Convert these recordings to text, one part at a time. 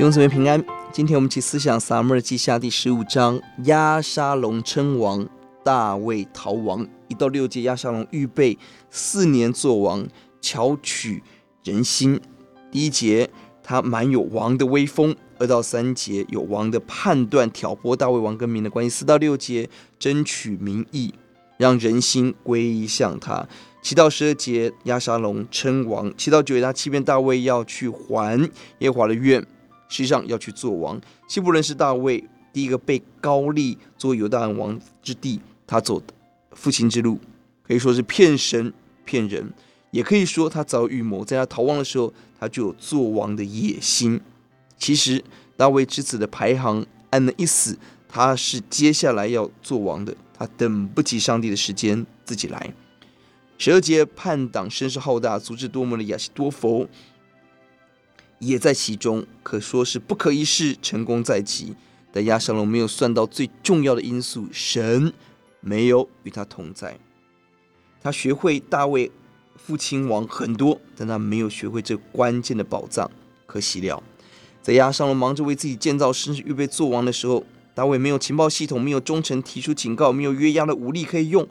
弟兄姊妹平安，今天我们一起思想撒母耳记下第十五章，押沙龙称王，大卫逃亡。一到六节，押沙龙预备四年做王，巧取人心。第一节，他满有王的威风；二到三节，有王的判断，挑拨大卫王跟民的关系；四到六节，争取民意，让人心归向他；七到十二节，押沙龙称王；七到九节，他欺骗大卫要去还耶和华的愿。实际上要去做王。希伯仑是大卫第一个被高利做犹大王之地，他走的复兴之路，可以说是骗神骗人，也可以说他早预谋，在他逃亡的时候，他就有做王的野心。其实大卫之子的排行按了一死，他是接下来要做王的，他等不及上帝的时间，自己来。十二节叛党声势浩大，足智多谋的亚希多弗。也在其中，可说是不可一世，成功在即。但押沙龙没有算到最重要的因素，神没有与他同在。他学会大卫父亲王很多，但他没有学会这关键的宝藏。可惜了，在押沙龙忙着为自己建造，甚至预备做王的时候，大卫没有情报系统，没有忠臣提出警告，没有约押的武力可以用，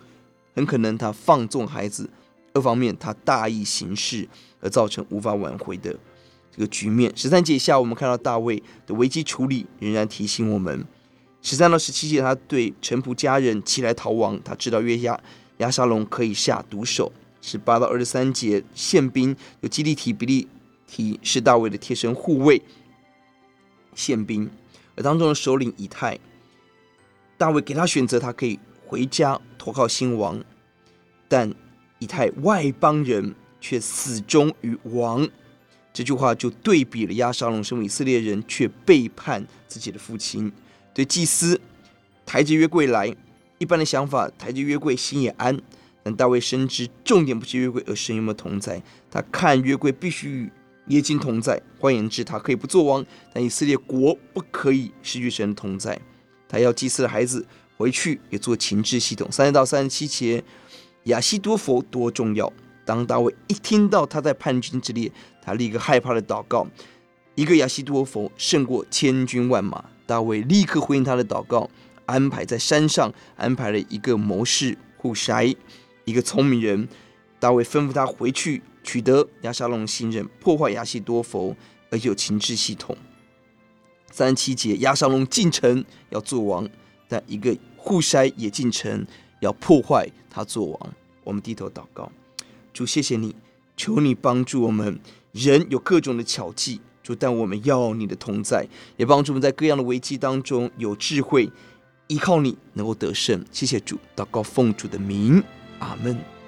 很可能他放纵孩子。二方面，他大意行事，而造成无法挽回的。这个局面，十三节以下，我们看到大卫的危机处理，仍然提醒我们。十三到十七节，他对臣仆家人起来逃亡，他知道约押押沙龙可以下毒手。十八到二十三节，宪兵有基利提、比利提是大卫的贴身护卫，宪兵，而当中的首领以太，大卫给他选择，他可以回家投靠新王，但以太外邦人却死忠于王。这句话就对比了亚沙龙身为以色列人，却背叛自己的父亲。对祭司抬着约柜来，一般的想法，抬着约柜心也安。但大卫深知重点不是约柜，而神有没有同在。他看约柜必须与耶金同在。换言之，他可以不做王，但以色列国不可以失去神的同在。他要祭司的孩子回去也做情治系统。三十到三十七节，亚西多弗多重要。当大卫一听到他在叛军之列，他立刻害怕的祷告：“一个亚西多弗胜过千军万马。”大卫立刻回应他的祷告，安排在山上安排了一个谋士户筛，一个聪明人。大卫吩咐他回去取得亚沙龙信任，破坏亚西多弗，而且有情治系统。三七节，亚沙龙进城要做王，但一个户筛也进城要破坏他做王。我们低头祷告。主，谢谢你，求你帮助我们。人有各种的巧计，主，但我们要你的同在，也帮助我们在各样的危机当中有智慧，依靠你能够得胜。谢谢主，祷告奉主的名，阿门。